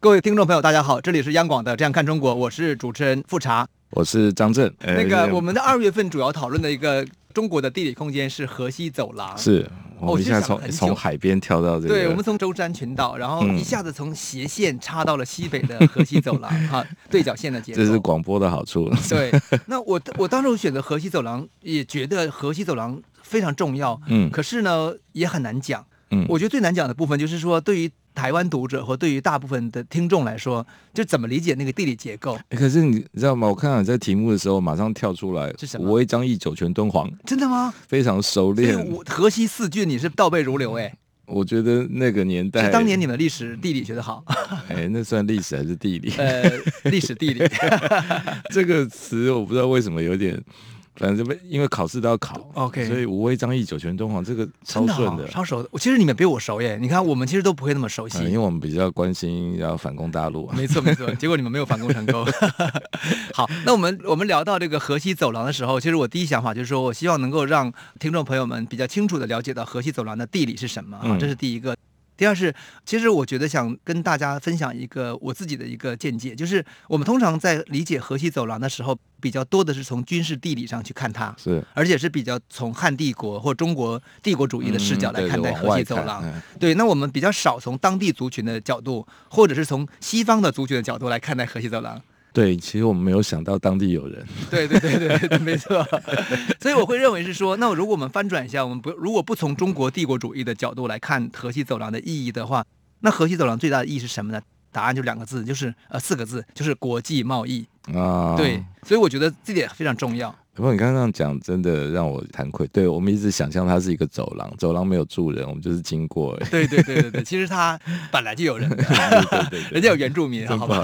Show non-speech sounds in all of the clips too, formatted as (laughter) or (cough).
各位听众朋友，大家好，这里是央广的《这样看中国》，我是主持人富察，我是张震。那个我们的二月份主要讨论的一个中国的地理空间是河西走廊，是。我们现在从从海边跳到这个，对，我们从舟山群岛，然后一下子从斜线插到了西北的河西走廊，(laughs) 哈、嗯，对角线的结构。这是广播的好处。对，(laughs) 那我我当时我选择河西走廊，也觉得河西走廊非常重要，嗯，可是呢，也很难讲，嗯，我觉得最难讲的部分就是说对于。台湾读者或对于大部分的听众来说，就怎么理解那个地理结构？可是你知道吗？我看到你在题目的时候，马上跳出来是什么？五味张掖酒泉敦煌，真的吗？非常熟练。河西四郡你是倒背如流哎。我觉得那个年代，当年你们历史地理学得好。(laughs) 哎，那算历史还是地理？呃，历史地理 (laughs) 这个词我不知道为什么有点。反正被因为考试都要考，OK，所以五味张掖酒泉敦煌这个超顺的，的超熟的。其实你们比我熟耶，你看我们其实都不会那么熟悉，嗯、因为我们比较关心要反攻大陆、啊。没错没错，结果你们没有反攻成功。(laughs) 好，那我们我们聊到这个河西走廊的时候，其实我第一想法就是说我希望能够让听众朋友们比较清楚的了解到河西走廊的地理是什么啊，这是第一个。第二是，其实我觉得想跟大家分享一个我自己的一个见解，就是我们通常在理解河西走廊的时候，比较多的是从军事地理上去看它，是，而且是比较从汉帝国或中国帝国主义的视角来看待河西走廊。嗯、对，那我们比较少从当地族群的角度，或者是从西方的族群的角度来看待河西走廊。对，其实我们没有想到当地有人。对对对对，对，没错。(laughs) 所以我会认为是说，那如果我们翻转一下，我们不如果不从中国帝国主义的角度来看河西走廊的意义的话，那河西走廊最大的意义是什么呢？答案就两个字，就是呃四个字，就是国际贸易啊。对，所以我觉得这点非常重要。不过你刚刚讲真的让我惭愧，对，我们一直想象它是一个走廊，走廊没有住人，我们就是经过。对对对对对，其实它本来就有人，对对人家有原住民，好不好？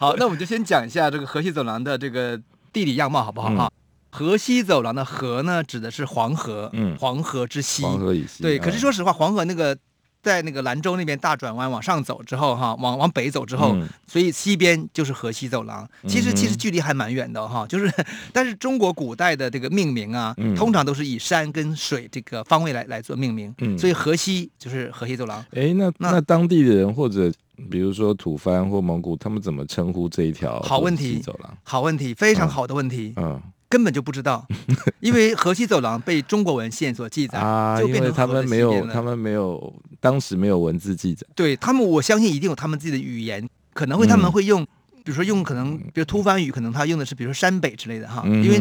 好，那我们就先讲一下这个河西走廊的这个地理样貌，好不好？哈、河西走廊的河呢，指的是黄河，嗯，黄河之西，黄河以西。对，可是说实话，黄河那个。在那个兰州那边大转弯往上走之后，哈，往往北走之后，嗯、所以西边就是河西走廊。其实其实距离还蛮远的哈，就是但是中国古代的这个命名啊，嗯、通常都是以山跟水这个方位来来做命名，嗯、所以河西就是河西走廊。哎，那那，那当地的人或者比如说吐蕃或蒙古，他们怎么称呼这一条好问题走廊？好问题，非常好的问题。嗯。嗯根本就不知道，(laughs) 因为河西走廊被中国文献所记载啊，就变成他们没有，他们没有，当时没有文字记载。对他们，我相信一定有他们自己的语言，可能会他们会用，嗯、比如说用可能，比如突番语，可能他用的是比如说山北之类的哈。嗯、因为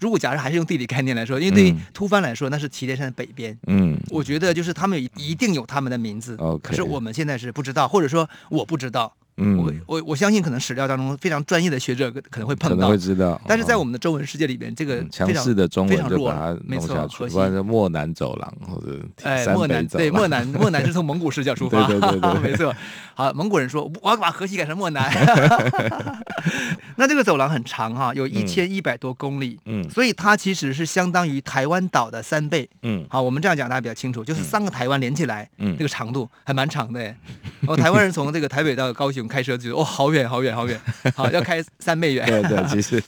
如果假设还是用地理概念来说，因为对于突番来说，那是祁连山的北边。嗯，我觉得就是他们一定有他们的名字，嗯、可是我们现在是不知道，或者说我不知道。嗯，我我我相信可能史料当中非常专业的学者可能会碰到，可能会知道。但是在我们的中文世界里边，这个强势的中文就把它弄下去，不然就漠南走廊或者 (laughs) 哎，漠南对漠南漠南是从蒙古视角出发，对对对，(laughs) 没错。好，蒙古人说我要把河西改成漠南，(laughs) 那这个走廊很长哈，有一千一百多公里，嗯，所以它其实是相当于台湾岛的三倍，嗯，好，我们这样讲大家比较清楚，就是三个台湾连起来，嗯，这个长度还蛮长的，哦，台湾人从这个台北到高雄。开车就哦，好远好远好远，好 (laughs) 要开三倍远。对对，其实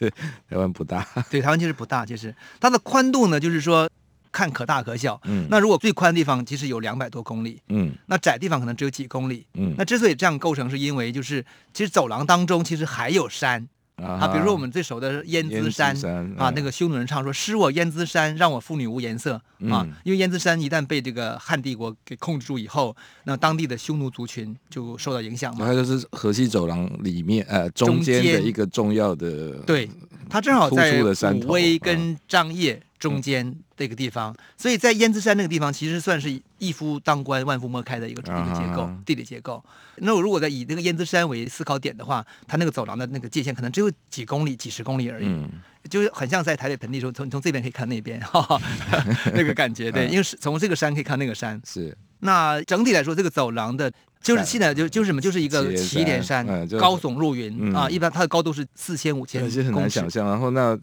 台湾不大。(laughs) 对，台湾其实不大，其实它的宽度呢，就是说看可大可小。嗯。那如果最宽的地方其实有两百多公里。嗯。那窄地方可能只有几公里。嗯。那之所以这样构成，是因为就是其实走廊当中其实还有山。啊，比如说我们最熟的燕姿山，山啊，那个匈奴人唱说：“失我燕姿山，让我妇女无颜色。”啊，嗯、因为燕姿山一旦被这个汉帝国给控制住以后，那当地的匈奴族群就受到影响嘛。它就是河西走廊里面呃中间的一个重要的，对，它正好在武威跟张掖中间这个地方，所以在燕姿山那个地方，其实算是一夫当关，万夫莫开的一个一个结构，地理结构。那我如果在以那个燕姿山为思考点的话，它那个走廊的那个界限可能只有几公里、几十公里而已，嗯、就很像在台北盆地时候，从从这边可以看那边，哈哈，(laughs) 那个感觉。对，因为是从这个山可以看那个山。是。那整体来说，这个走廊的，就是现在就就是什么，就是一个祁连山，嗯、高耸入云、嗯、啊，一般它的高度是四千五千，其实很难想象。然后那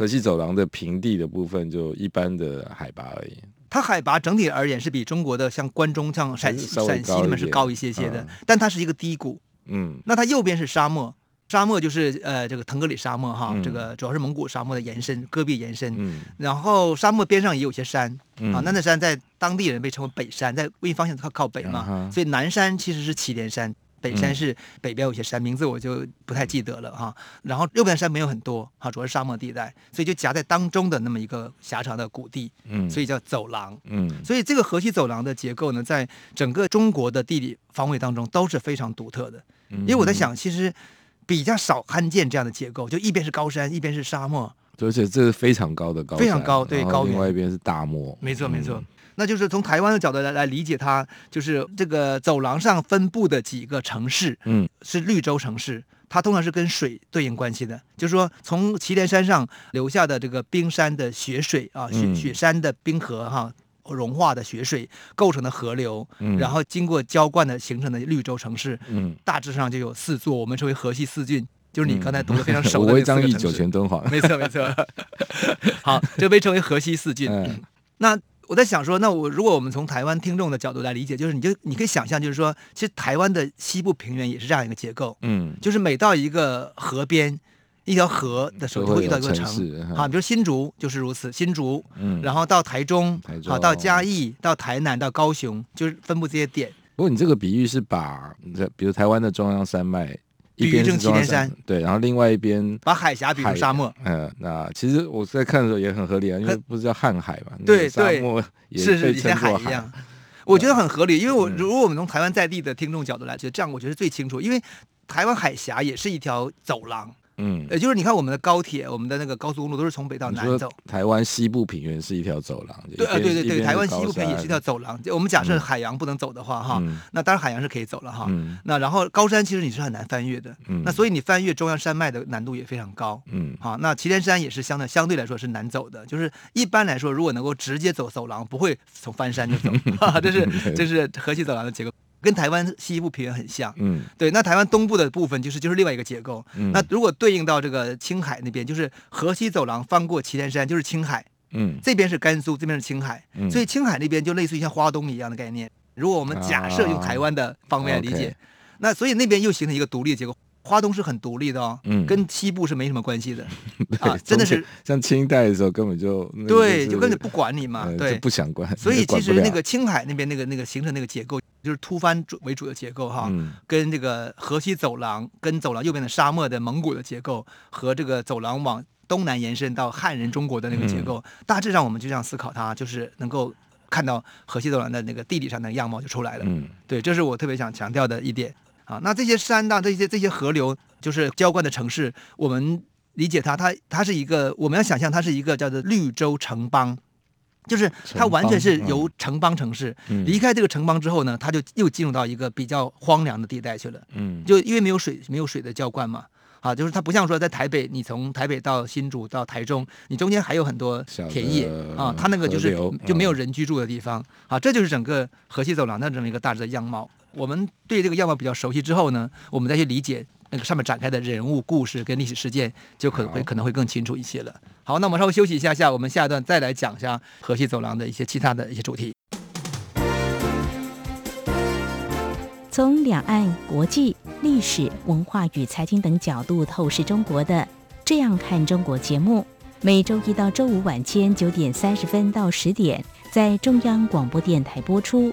河西走廊的平地的部分，就一般的海拔而已。它海拔整体而言是比中国的像关中、像陕西、陕西那边是高一些些的，嗯、但它是一个低谷。嗯，那它右边是沙漠。沙漠就是呃，这个腾格里沙漠哈，嗯、这个主要是蒙古沙漠的延伸，戈壁延伸。嗯、然后沙漠边上也有些山、嗯、啊，那那山在当地人被称为北山，在位方向靠靠北嘛，嗯、所以南山其实是祁连山，北山是北边有些山，名字我就不太记得了哈。然后右边山没有很多哈，主要是沙漠地带，所以就夹在当中的那么一个狭长的谷地，嗯，所以叫走廊，嗯，所以这个河西走廊的结构呢，在整个中国的地理方位当中都是非常独特的，因为我在想，其实。比较少罕见这样的结构，就一边是高山，一边是沙漠，而且这是非常高的高山，非常高，对，高原。另外一边是大漠，没错，没错。嗯、那就是从台湾的角度来来理解它，就是这个走廊上分布的几个城市，嗯，是绿洲城市，它通常是跟水对应关系的，就是说从祁连山上留下的这个冰山的雪水啊，雪雪山的冰河哈。融化的雪水构成的河流，嗯、然后经过浇灌的形成的绿洲城市，嗯、大致上就有四座，我们称为河西四郡，就是你刚才读的非常 (laughs) 熟的。(laughs) 五味张掖酒泉敦煌，没错没错。(laughs) 好，这被称为河西四郡。嗯、那我在想说，那我如果我们从台湾听众的角度来理解，就是你就你可以想象，就是说，其实台湾的西部平原也是这样一个结构，嗯，就是每到一个河边。一条河的时候就会遇到一个城，好，比如新竹就是如此，新竹，嗯，然后到台中，好，到嘉义，到台南，到高雄，就是分布这些点。不过你这个比喻是把，比如台湾的中央山脉，一边是祁连山，对，然后另外一边把海峡比如沙漠，嗯，那其实我在看的时候也很合理啊，因为不是叫瀚海嘛，对对，是是像海一样，我觉得很合理，因为我如果我们从台湾在地的听众角度来觉得这样，我觉得最清楚，因为台湾海峡也是一条走廊。嗯，也就是你看我们的高铁，我们的那个高速公路都是从北到南走。台湾西部平原是一条走廊。对啊，对对对，台湾西部平原也是一条走廊。我们假设海洋不能走的话，哈，那当然海洋是可以走了哈。那然后高山其实你是很难翻越的。嗯。那所以你翻越中央山脉的难度也非常高。嗯。好，那祁连山也是相对相对来说是难走的，就是一般来说，如果能够直接走走廊，不会从翻山就走。(laughs) 这是这是河西走廊的结构。跟台湾西部平原很像，嗯，对。那台湾东部的部分就是就是另外一个结构。嗯，那如果对应到这个青海那边，就是河西走廊翻过祁连山就是青海，嗯，这边是甘肃，这边是青海，嗯，所以青海那边就类似于像花东一样的概念。如果我们假设用台湾的方面来理解，啊 okay，那所以那边又形成一个独立的结构。花东是很独立的哦，嗯，跟西部是没什么关系的，(laughs) 啊，真的是像清代的时候根本就对，就根本不管你嘛，对，不想管。所以其实那个青海那边那个那个形成那个结构，就是突翻为主的结构哈，跟这个河西走廊，跟走廊右边的沙漠的蒙古的结构，和这个走廊往东南延伸到汉人中国的那个结构，大致上我们就这样思考它，就是能够看到河西走廊的那个地理上的样貌就出来了。嗯，对，这是我特别想强调的一点。啊，那这些山呐，这些这些河流，就是浇灌的城市，我们理解它，它它是一个，我们要想象它是一个叫做绿洲城邦，就是它完全是由城邦城市离开这个城邦之后呢，它就又进入到一个比较荒凉的地带去了。嗯，就因为没有水，没有水的浇灌嘛。啊，就是它不像说在台北，你从台北到新竹到台中，你中间还有很多田野啊，它那个就是就没有人居住的地方。啊，这就是整个河西走廊的这么一个大致的样貌。我们对这个样貌比较熟悉之后呢，我们再去理解那个上面展开的人物故事跟历史事件，就可能会可能会更清楚一些了。好，那我们稍微休息一下下，我们下一段再来讲一下河西走廊的一些其他的一些主题。从两岸、国际、历史文化与财经等角度透视中国的《这样看中国》节目，每周一到周五晚间九点三十分到十点在中央广播电台播出。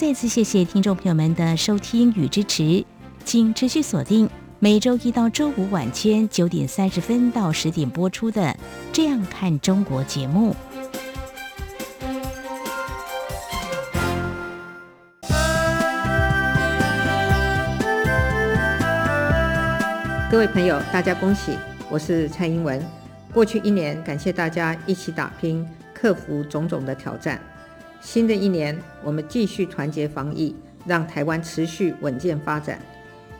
再次谢谢听众朋友们的收听与支持请持续锁定每周一到周五晚间九点三十分到十点播出的这样看中国节目。各位朋友大家恭喜我是蔡英文。过去一年感谢大家一起打拼克服种种的挑战。新的一年，我们继续团结防疫，让台湾持续稳健发展。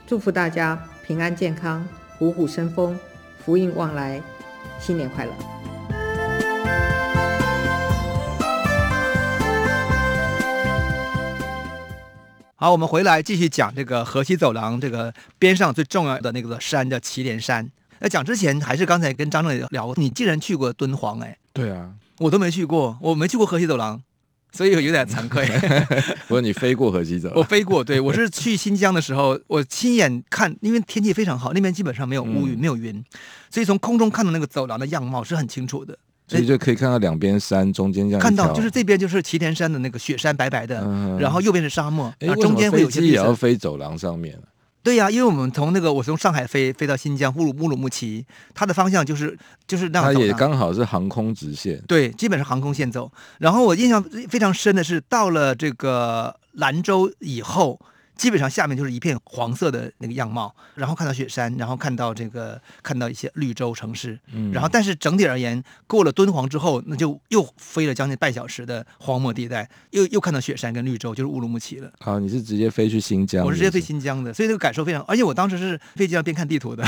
祝福大家平安健康，虎虎生风，福运旺来，新年快乐！好，我们回来继续讲这个河西走廊这个边上最重要的那个山叫祁连山。那讲之前，还是刚才跟张正聊，你竟然去过敦煌，哎，对啊，我都没去过，我没去过河西走廊。所以有点惭愧。(laughs) 不过你飞过河西走廊？我飞过，对，我是去新疆的时候，(laughs) 我亲眼看，因为天气非常好，那边基本上没有乌云，没有云，所以从空中看到那个走廊的样貌是很清楚的。所以就可以看到两边山中间这样。看到就是这边就是祁连山的那个雪山白白的，然后右边是沙漠，然后中间会有些。飞机也要飞走廊上面。对呀、啊，因为我们从那个我从上海飞飞到新疆乌鲁乌鲁木齐，它的方向就是就是那样。它也刚好是航空直线。对，基本是航空线走。然后我印象非常深的是，到了这个兰州以后。基本上下面就是一片黄色的那个样貌，然后看到雪山，然后看到这个看到一些绿洲城市，嗯，然后但是整体而言，过了敦煌之后，那就又飞了将近半小时的荒漠地带，又又看到雪山跟绿洲，就是乌鲁木齐了。啊，你是直接飞去新疆？我是直接飞新疆的，所以那个感受非常，而且我当时是飞机上边看地图的，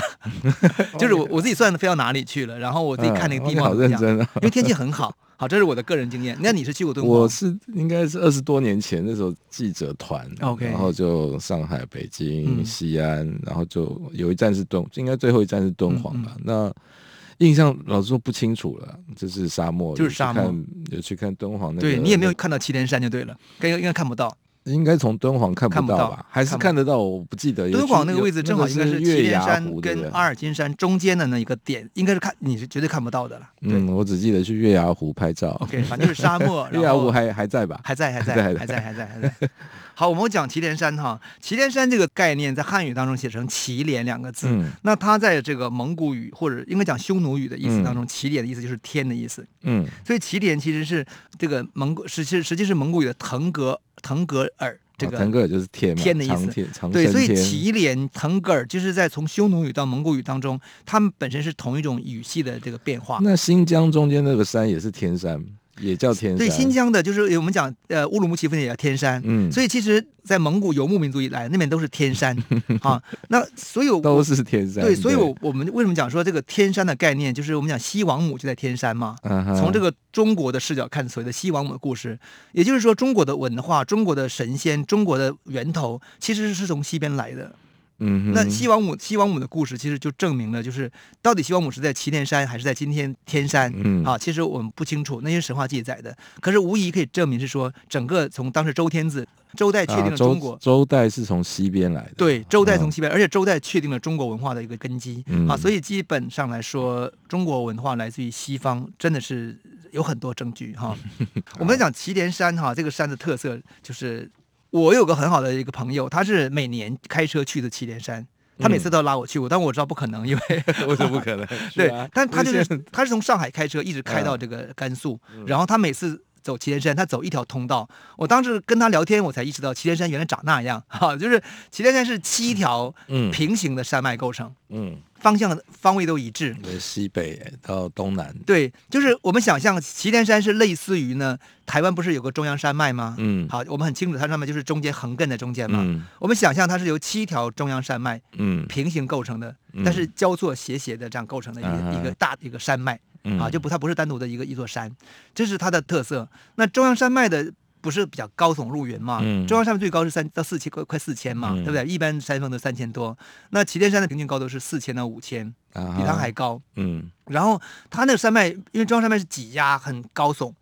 (laughs) 就是我我自己算的飞到哪里去了，然后我自己看那个地方，好认真啊，因为天气很好。好，这是我的个人经验。那你是去过敦煌？我是应该是二十多年前那时候记者团，OK，然后就上海、北京、嗯、西安，然后就有一站是敦，应该最后一站是敦煌吧。嗯嗯、那印象老实说不清楚了，就是沙漠，就是沙漠。有去看敦煌那个，对你也没有看到祁连山就对了，应该应该看不到。应该从敦煌看不到吧？还是看得到？我不记得。敦煌那个位置正好应该是祁连山跟阿尔金山中间的那一个点，应该是看你是绝对看不到的了。嗯，我只记得去月牙湖拍照。OK，反正就是沙漠。(laughs) 月牙湖还还在吧？还在，还在，还在，还在，还在。好，我们讲祁连山哈，祁连山这个概念在汉语当中写成祁连两个字。嗯。那它在这个蒙古语或者应该讲匈奴语的意思当中，祁连的意思就是天的意思。嗯。所以祁连其实是这个蒙古，实际实际是蒙古语的腾格腾格尔。这个腾格尔就是天，天的意思。对，所以祁连、腾格尔就是在从匈奴语到蒙古语当中，他们本身是同一种语系的这个变化。那新疆中间那个山也是天山。也叫天山，对，新疆的，就是我们讲，呃，乌鲁木齐附近也叫天山，嗯，所以其实，在蒙古游牧民族以来，那边都是天山 (laughs) 啊。那所有都是天山，对，所以我我们为什么讲说这个天山的概念，就是我们讲西王母就在天山嘛。从这个中国的视角看，所谓的西王母的故事，也就是说，中国的文化、中国的神仙、中国的源头，其实是从西边来的。嗯，那西王母西王母的故事其实就证明了，就是到底西王母是在祁连山还是在今天天山？嗯，啊，其实我们不清楚那些神话记载的，可是无疑可以证明是说，整个从当时周天子周代确定了中国，啊、周，周代是从西边来的，对，周代从西边，而且周代确定了中国文化的一个根基。嗯，啊，所以基本上来说，中国文化来自于西方，真的是有很多证据哈。啊、(laughs) 我们讲祁连山哈，这个山的特色就是。我有个很好的一个朋友，他是每年开车去的祁连山，他每次都拉我去过，但我知道不可能，因为 (laughs) 为什么不可能？(laughs) 对，但他就是他是从上海开车一直开到这个甘肃，然后他每次走祁连山，他走一条通道。我当时跟他聊天，我才意识到祁连山原来长那样哈，(laughs) 就是祁连山是七条平行的山脉构成，嗯。方向方位都一致，对，西北到东南，对，就是我们想象祁连山是类似于呢，台湾不是有个中央山脉吗？嗯，好，我们很清楚它上面就是中间横亘在中间嘛。嗯，我们想象它是由七条中央山脉嗯。平行构成的，嗯，但是交错斜斜的这样构成的一个，嗯，一个大一个山脉，嗯，啊，就不它不是单独的一个一座山，这是它的特色。那中央山脉的。不是比较高耸入云嘛？嗯、中央山脉最高是三到四千，快快四千嘛，嗯、对不对？一般山峰都三千多，那祁连山的平均高度是四千到五千，比它还高。嗯，然后它那个山脉，因为中央山脉是挤压很高耸，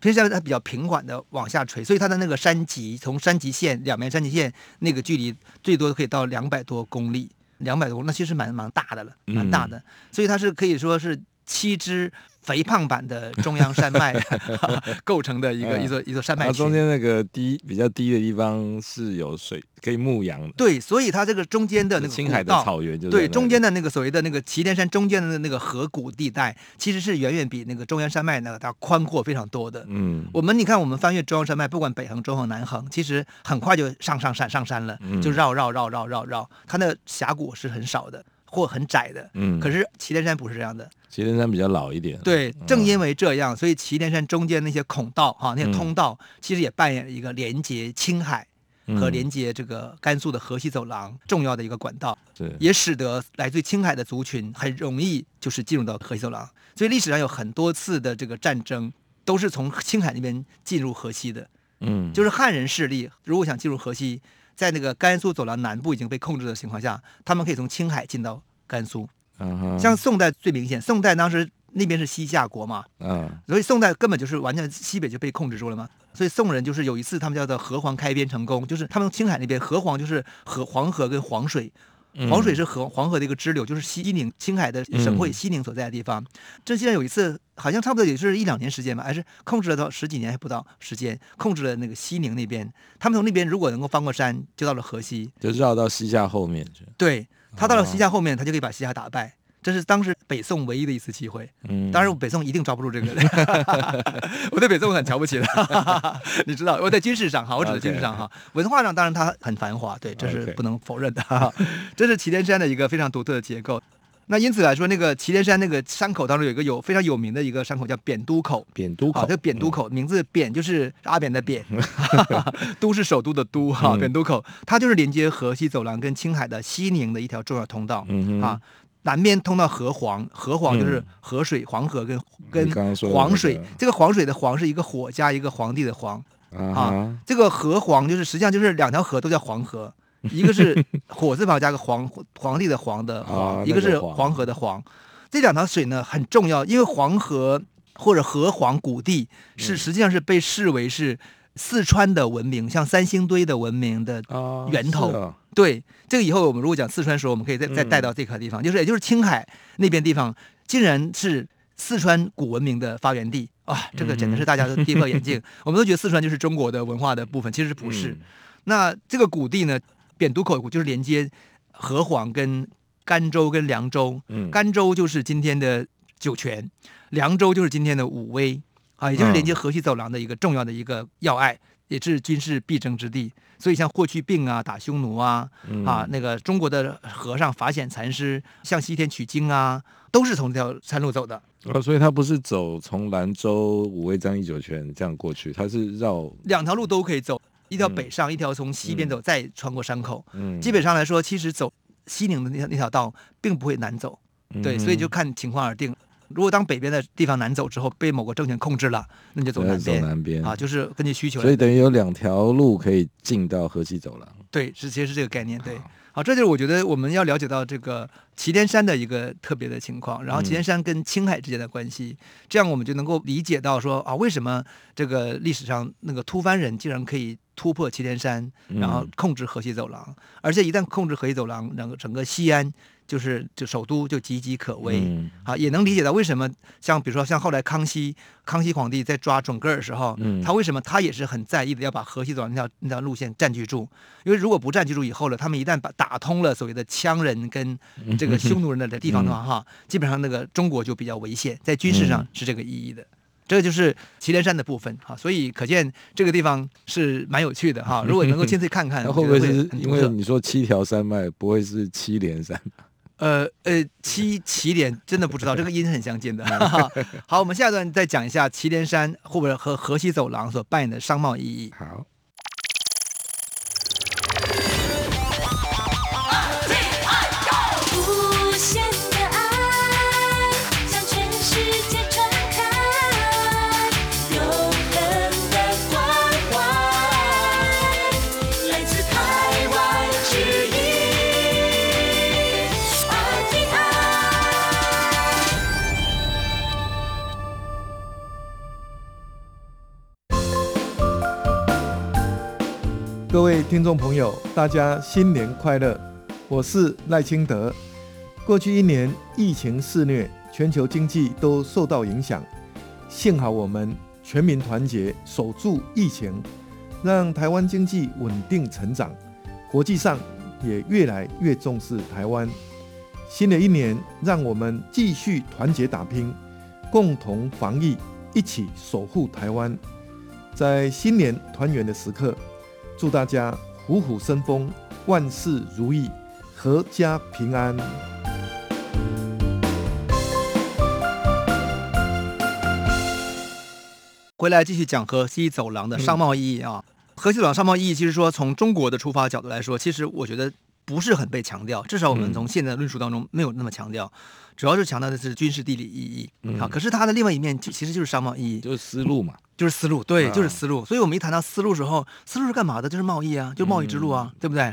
平时它比较平缓的往下垂，所以它的那个山脊从山脊线两边山脊线那个距离最多可以到两百多公里，两百多公里那其实蛮蛮大的了，蛮大的，嗯、所以它是可以说是七支。肥胖版的中央山脉 (laughs) 构成的一个一座一座山脉，中间那个低比较低的地方是有水可以牧羊的。对，所以它这个中间的那个青海的草原就对中间的那个所谓的那个祁连山中间的那个河谷地带，其实是远远比那个中央山脉那个它宽阔非常多的。嗯，我们你看，我们翻越中央山脉，不管北横、中横、南横，其实很快就上上山上山了，就绕绕绕绕绕绕，它的峡谷是很少的。或很窄的。嗯，可是祁连山不是这样的。祁连山比较老一点。对，正因为这样，所以祁连山中间那些孔道哈，那些通道，其实也扮演了一个连接青海和连接这个甘肃的河西走廊重要的一个管道。对，也使得来自青海的族群很容易就是进入到河西走廊。所以历史上有很多次的这个战争都是从青海那边进入河西的。嗯，就是汉人势力如果想进入河西，在那个甘肃走廊南部已经被控制的情况下，他们可以从青海进到甘肃。嗯，像宋代最明显，宋代当时那边是西夏国嘛，嗯，所以宋代根本就是完全西北就被控制住了嘛。所以宋人就是有一次他们叫做河黄开边成功，就是他们青海那边河黄就是河黄河跟黄水。黄水是河黄河的一个支流，就是西宁青海的省会西宁所在的地方。这现在有一次，好像差不多也是一两年时间吧，还是控制了到十几年还不到时间，控制了那个西宁那边。他们从那边如果能够翻过山，就到了河西，就绕到西夏后面去。对，他到了西夏后面，他就可以把西夏打败。这是当时北宋唯一的一次机会。嗯，当然北宋一定抓不住这个人。(laughs) 我对北宋很瞧不起的，(laughs) 你知道，我在军事上哈，我指的军事上哈.文化上当然它很繁华，对，这是不能否认的。(laughs) 这是祁连山的一个非常独特的结构。那因此来说，那个祁连山那个山口当中有一个有非常有名的一个山口叫扁都口。扁都口，这个扁都口名字扁就是阿扁的扁，都是首都的都哈。扁都口，它就是连接河西走廊跟青海的西宁的一条重要通道啊。南边通到河黄，河黄就是河水，嗯、黄河跟跟黄水。这个黄水的黄是一个火加一个皇帝的皇啊，啊。这个河黄就是实际上就是两条河都叫黄河，(laughs) 一个是火字旁加个皇皇帝的皇的一个是黄河的黄。这两条水呢很重要，因为黄河或者河黄谷地是实际上是被视为是四川的文明，像三星堆的文明的源头。啊对，这个以后我们如果讲四川时候，我们可以再再带到这块地方，嗯、就是也就是青海那边地方，竟然是四川古文明的发源地啊！这个简直是大家都 (laughs) 跌破眼镜。嗯、我们都觉得四川就是中国的文化的部分，其实不是。嗯、那这个古地呢，扁都口就是连接河湟跟甘州跟凉州，嗯、甘州就是今天的酒泉，凉州就是今天的武威啊，也就是连接河西走廊的一个重要的一个要隘。也是军事必争之地，所以像霍去病啊、打匈奴啊，嗯、啊那个中国的和尚法显禅师向西天取经啊，都是从这条山路走的。哦，所以他不是走从兰州、武威、张掖、酒泉这样过去，他是绕两条路都可以走，一条北上，嗯、一条从西边走，再穿过山口。嗯，基本上来说，其实走西宁的那条那条道并不会难走，对，嗯、所以就看情况而定。如果当北边的地方难走之后被某个政权控制了，那你就走南边。走南边啊，就是根据需求。所以等于有两条路可以进到河西走廊。对，是其实是这个概念。对，好，好，这就是我觉得我们要了解到这个祁连山的一个特别的情况，然后祁连山跟青海之间的关系，嗯、这样我们就能够理解到说啊，为什么这个历史上那个突蕃人竟然可以突破祁连山，然后控制河西走廊，嗯、而且一旦控制河西走廊，整个整个西安。就是就首都就岌岌可危，嗯、啊，也能理解到为什么像比如说像后来康熙康熙皇帝在抓准噶尔的时候，嗯、他为什么他也是很在意的要把河西走廊那条那条路线占据住，因为如果不占据住以后了，他们一旦把打通了所谓的羌人跟这个匈奴人的 (laughs) 地方的话，哈、嗯，基本上那个中国就比较危险，在军事上是这个意义的。嗯、这个就是祁连山的部分哈，所以可见这个地方是蛮有趣的哈。(laughs) 如果能够亲自看看，会不会是因为你说七条山脉不会是祁连山？呃呃，七 (laughs) 祁连真的不知道，这个音很相近的。(laughs) 好，我们下一段再讲一下祁连山或者和河西走廊所扮演的商贸意义。好。各位听众朋友，大家新年快乐！我是赖清德。过去一年疫情肆虐，全球经济都受到影响。幸好我们全民团结，守住疫情，让台湾经济稳定成长。国际上也越来越重视台湾。新的一年，让我们继续团结打拼，共同防疫，一起守护台湾。在新年团圆的时刻。祝大家虎虎生风万事如意阖家平安。回来继续讲河西走廊的商贸意义啊。河西走廊商贸意义其实说从中国的出发角度来说其实我觉得不是很被强调，至少我们从现在的论述当中没有那么强调，主要是强调的是军事地理意义。嗯、好，可是它的另外一面其实就是商贸意义，就是思路嘛，就是思路，对，就是思路。所以我们一谈到思路时候，思路是干嘛的？就是贸易啊，就贸易之路啊，嗯、对不对？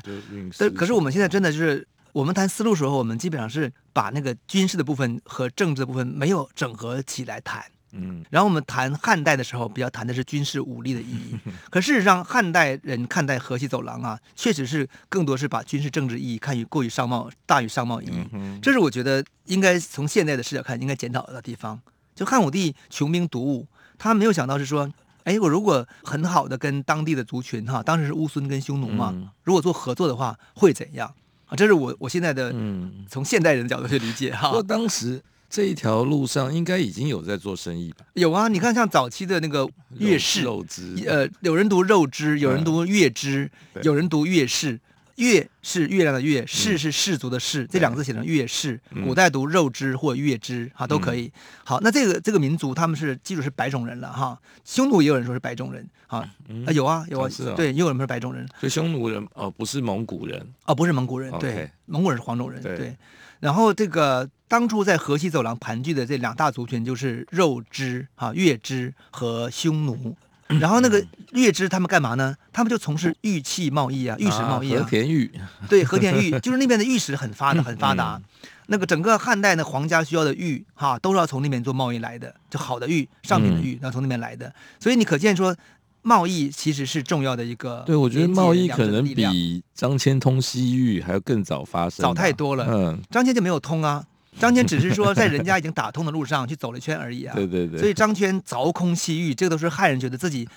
但可是我们现在真的就是。我们谈思路时候，我们基本上是把那个军事的部分和政治的部分没有整合起来谈。嗯，然后我们谈汉代的时候，比较谈的是军事武力的意义。(laughs) 可事实上，汉代人看待河西走廊啊，确实是更多是把军事政治意义看于过于商贸大于商贸意义。这是我觉得应该从现在的视角看应该检讨的地方。就汉武帝穷兵黩武，他没有想到是说，哎，我如果很好的跟当地的族群哈，当时是乌孙跟匈奴嘛，如果做合作的话，会怎样？这是我我现在的嗯，从现代人的角度去理解哈。不过当时这一条路上应该已经有在做生意吧？有啊，你看像早期的那个月氏，肉汁，呃，有人读肉汁，有人读月支，有人读月氏。月是月亮的月，氏是氏族的氏，这两个字写成月氏。古代读肉支或月支哈都可以。好，那这个这个民族他们是基础是白种人了哈。匈奴也有人说是白种人啊，有啊有啊，对，也有人说是白种人。所以匈奴人哦不是蒙古人哦不是蒙古人，对，蒙古人是黄种人对。然后这个当初在河西走廊盘踞的这两大族群就是肉支啊月支和匈奴。然后那个月支他们干嘛呢？他们就从事玉器贸易啊，玉石贸易啊。和田玉。对，和田玉就是那边的玉石很发达，很发达。那个整个汉代的皇家需要的玉哈，都是要从那边做贸易来的，就好的玉、上品的玉，然后从那边来的。所以你可见说，贸易其实是重要的一个。对，我觉得贸易可能比张骞通西域还要更早发生。早太多了。嗯。张骞就没有通啊。张骞只是说在人家已经打通的路上去走了一圈而已啊，对对对。所以张骞凿空西域，这个都是汉人觉得自己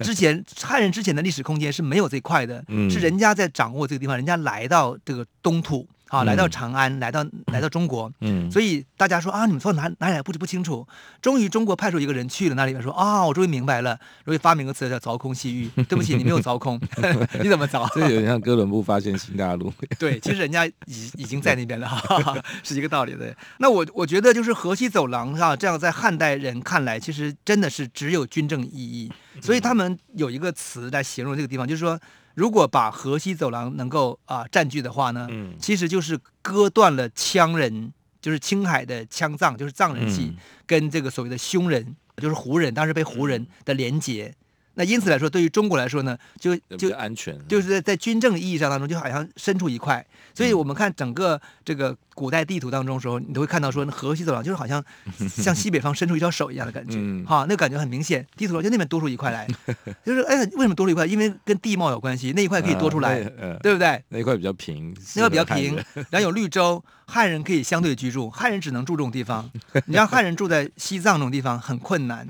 之前汉人之前的历史空间是没有这块的，是人家在掌握这个地方，人家来到这个东土。好，来到长安，来到来到中国，嗯，所以大家说啊，你们从哪哪里来不不清楚。终于中国派出一个人去了那里边，说啊，我终于明白了，容易发明个词叫凿空西域。对不起，你没有凿空，(laughs) 你怎么凿？这有点像哥伦布发现新大陆。(laughs) 对，其实人家已已经在那边了，(laughs) 是一个道理的。那我我觉得就是河西走廊啊，这样在汉代人看来，其实真的是只有军政意义。所以他们有一个词来形容这个地方，就是说。如果把河西走廊能够啊占据的话呢，嗯，其实就是割断了羌人，就是青海的羌藏，就是藏人系，跟这个所谓的匈人，就是胡人，当时被胡人的连结。那因此来说，对于中国来说呢，就就安全，就是在在军政意义上当中，就好像伸出一块。所以我们看整个这个古代地图当中的时候，你都会看到说，河西走廊就是好像 (laughs) 向西北方伸出一条手一样的感觉，哈，那个感觉很明显。地图上就那边多出一块来，(laughs) 就是哎，为什么多出一块？因为跟地貌有关系，那一块可以多出来，对不对？那一块比较平，那块比较平，然后有 (laughs) 绿洲，汉人可以相对居住，汉人只能住这种地方。你让汉人住在西藏这种地方很困难。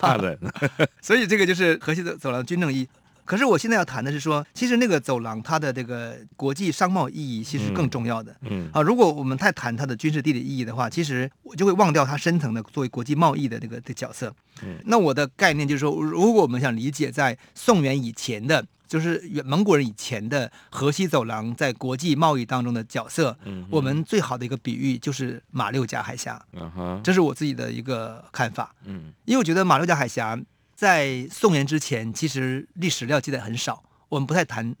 啊，对，(laughs) 所以这个就是河西的走廊军政意义。可是我现在要谈的是说，其实那个走廊它的这个国际商贸意义其实更重要的。嗯，啊，如果我们太谈它的军事地理意义的话，其实我就会忘掉它深层的作为国际贸易的这个的角色。嗯，那我的概念就是说，如果我们想理解在宋元以前的。就是蒙古人以前的河西走廊在国际贸易当中的角色，嗯、我们最好的一个比喻就是马六甲海峡，嗯、这是我自己的一个看法。嗯，因为我觉得马六甲海峡在宋元之前，其实历史料记载很少，我们不太谈，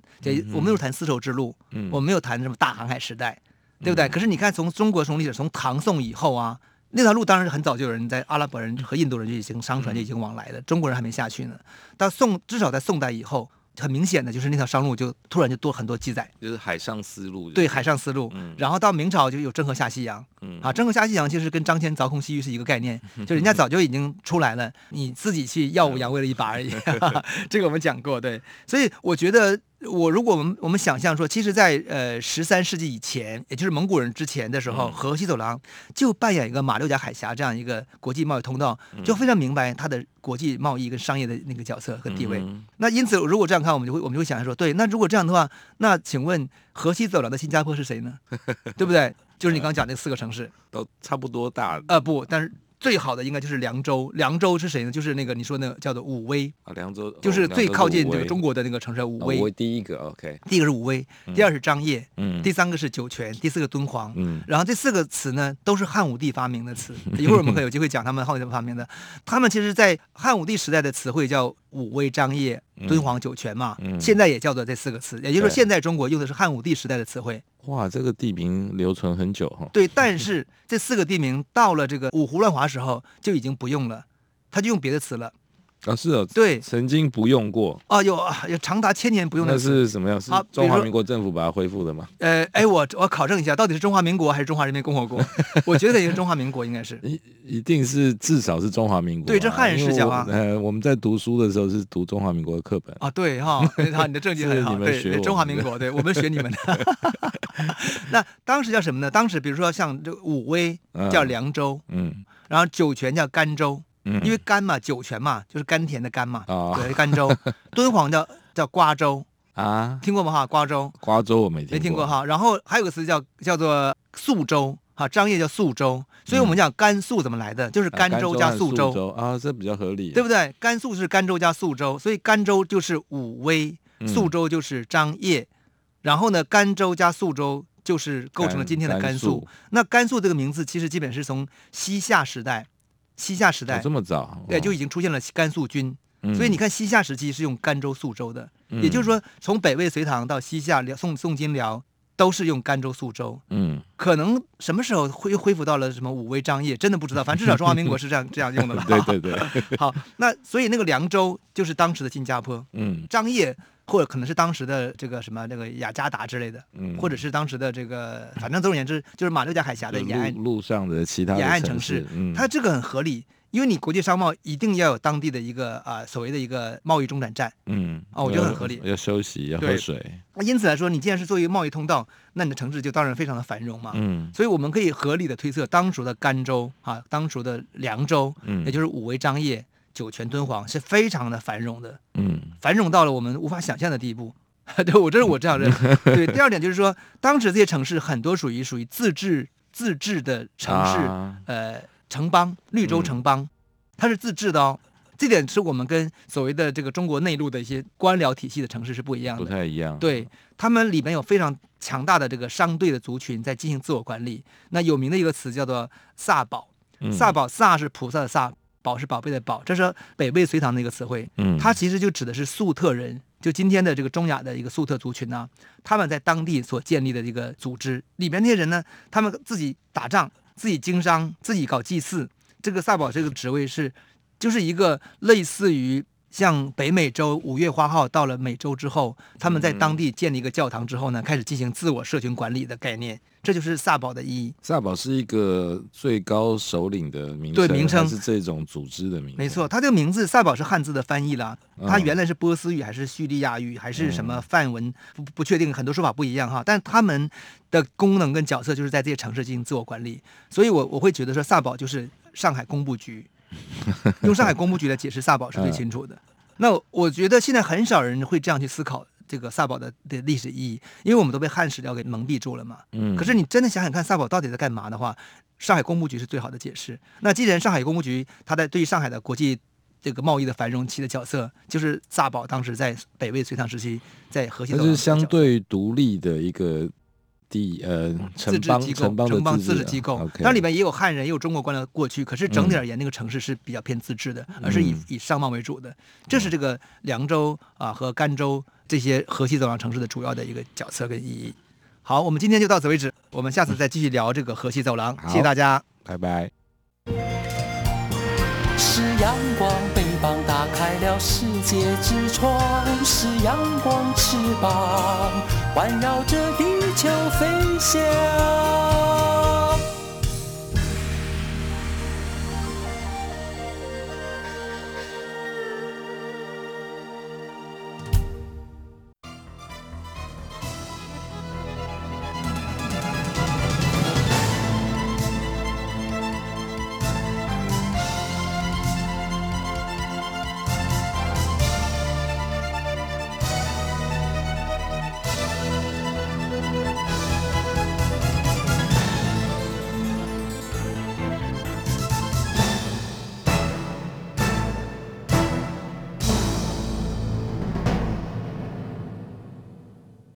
我们没有谈丝绸之路，嗯、我们没有谈什么大航海时代，对不对？嗯、可是你看，从中国从历史从唐宋以后啊，那条路当然是很早就有人在阿拉伯人和印度人就已经商船就已经往来了，嗯、中国人还没下去呢。到宋至少在宋代以后。很明显的就是那条商路就突然就多很多记载，就是海上丝路。对，海上丝路。嗯。然后到明朝就有郑和下西洋。嗯。啊，郑和下西洋其实跟张骞凿空西域是一个概念，(laughs) 就人家早就已经出来了，你自己去耀武扬威了一把而已。(laughs) 这个我们讲过，对。所以我觉得。我如果我们我们想象说，其实在，在呃十三世纪以前，也就是蒙古人之前的时候，河西走廊就扮演一个马六甲海峡这样一个国际贸易通道，就非常明白它的国际贸易跟商业的那个角色和地位。那因此，如果这样看，我们就会我们就会想象说，对，那如果这样的话，那请问河西走廊的新加坡是谁呢？对不对？就是你刚刚讲那四个城市，(laughs) 都差不多大。呃，不，但是最好的应该就是凉州，凉州是谁呢？就是那个你说那个叫做武威啊，凉州就是最靠近这个中国的那个城市武威。武威第一个，OK，第一个是武威，第二是张掖，嗯，第三个是酒泉，第四个敦煌，嗯，然后这四个词呢都是汉武帝发明的词，(laughs) 一会儿我们可以有机会讲他们汉武帝发明的。他们其实，在汉武帝时代的词汇叫武威、张掖、敦煌、酒泉嘛，现在也叫做这四个词，也就是说现在中国用的是汉武帝时代的词汇。哇，这个地名留存很久哈。对，但是这四个地名到了这个五胡乱华时候就已经不用了，他就用别的词了。啊，是哦，对，曾经不用过。啊，有有长达千年不用的。那是什么样？是中华民国政府把它恢复的吗？呃，哎，我我考证一下，到底是中华民国还是中华人民共和国？我觉得也是中华民国，应该是。(laughs) 一一定是至少是中华民国。对，这汉人视角啊。呃，我们在读书的时候是读中华民国的课本。啊，对哈，好，你的政绩 (laughs) 很好。对，中华民国，对我们学你们的。(laughs) 那当时叫什么呢？当时比如说像这个武威叫凉州，嗯，然后酒泉叫甘州。因为甘嘛，酒泉嘛，就是甘甜的甘嘛。哦、对，甘州。(laughs) 敦煌叫叫瓜州啊，听过吗？哈，瓜州。瓜州我没听过。没听过哈。然后还有个词叫叫做宿州，哈，张掖叫宿州。所以我们讲甘肃怎么来的，就是甘州加宿州，州啊，这比较合理，对不对？甘肃是甘州加宿州，所以甘州就是武威，宿州就是张掖。嗯、然后呢，甘州加宿州就是构成了今天的甘肃。甘那甘肃这个名字其实基本是从西夏时代。西夏时代这么早，对，就已经出现了甘肃军，所以你看西夏时期是用甘州、肃州的，也就是说从北魏、隋唐到西夏、宋、宋、金、辽都是用甘州、肃州。嗯，可能什么时候恢恢复到了什么武威、张掖，真的不知道。反正至少 (laughs) 中华民国是这样这样用的了。对对对。(laughs) 好，那所以那个凉州就是当时的新加坡。嗯，张掖或者可能是当时的这个什么那个雅加达之类的，嗯，或者是当时的这个，反正总而言之就是马六甲海峡的沿岸路上的其他沿岸城市。嗯，它这个很合理。因为你国际商贸一定要有当地的一个啊、呃、所谓的一个贸易中转站，嗯，啊，我觉得很合理。要休息，要喝水。那因此来说，你既然是作为一个贸易通道，那你的城市就当然非常的繁荣嘛。嗯，所以我们可以合理的推测，当时的甘州啊，当时的凉州，嗯，也就是武威、张掖、酒泉、敦煌是非常的繁荣的，嗯，繁荣到了我们无法想象的地步。(laughs) 对，我这是我这样认。对，第二点就是说，当时这些城市很多属于属于自治自治的城市，啊、呃。城邦，绿洲城邦，它是自治的哦。这点是我们跟所谓的这个中国内陆的一些官僚体系的城市是不一样的，不太一样。对，他们里面有非常强大的这个商队的族群在进行自我管理。那有名的一个词叫做萨宝，萨宝，萨是菩萨的萨，宝是宝贝的宝，这是北魏隋唐的一个词汇。嗯，它其实就指的是粟特人，就今天的这个中亚的一个粟特族群呢，他们在当地所建立的一个组织里面那些人呢，他们自己打仗。自己经商，自己搞祭祀，这个萨宝这个职位是，就是一个类似于像北美洲五月花号到了美洲之后，他们在当地建立一个教堂之后呢，开始进行自我社群管理的概念。这就是萨宝的意义。萨宝是一个最高首领的名称，对，名称是这种组织的名字。没错，他这个名字萨宝是汉字的翻译了。他原来是波斯语还是叙利亚语还是什么梵文？不不确定，很多说法不一样哈。但他们的功能跟角色就是在这些城市进行自我管理。所以我我会觉得说萨宝就是上海工部局，(laughs) 用上海工部局来解释萨宝是最清楚的。那我觉得现在很少人会这样去思考。这个萨宝的的历史意义，因为我们都被汉史料给蒙蔽住了嘛。嗯。可是你真的想想看，萨宝到底在干嘛的话，上海工部局是最好的解释。那既然上海工部局它在对于上海的国际这个贸易的繁荣期的角色，就是萨宝当时在北魏隋唐时期在核心，它是相对独立的一个。第呃，城邦自治机构，城邦，城邦自治机构，它里面也有汉人，也有中国官僚过去。可是整体而言，那个城市是比较偏自治的，而是以以商贸为主的。这是这个凉州啊和甘州这些河西走廊城市的主要的一个角色跟意义。好，我们今天就到此为止，我们下次再继续聊这个河西走廊。谢谢大家，拜拜。是阳光，翅膀打开了世界之窗，是阳光翅膀环绕着地球飞翔。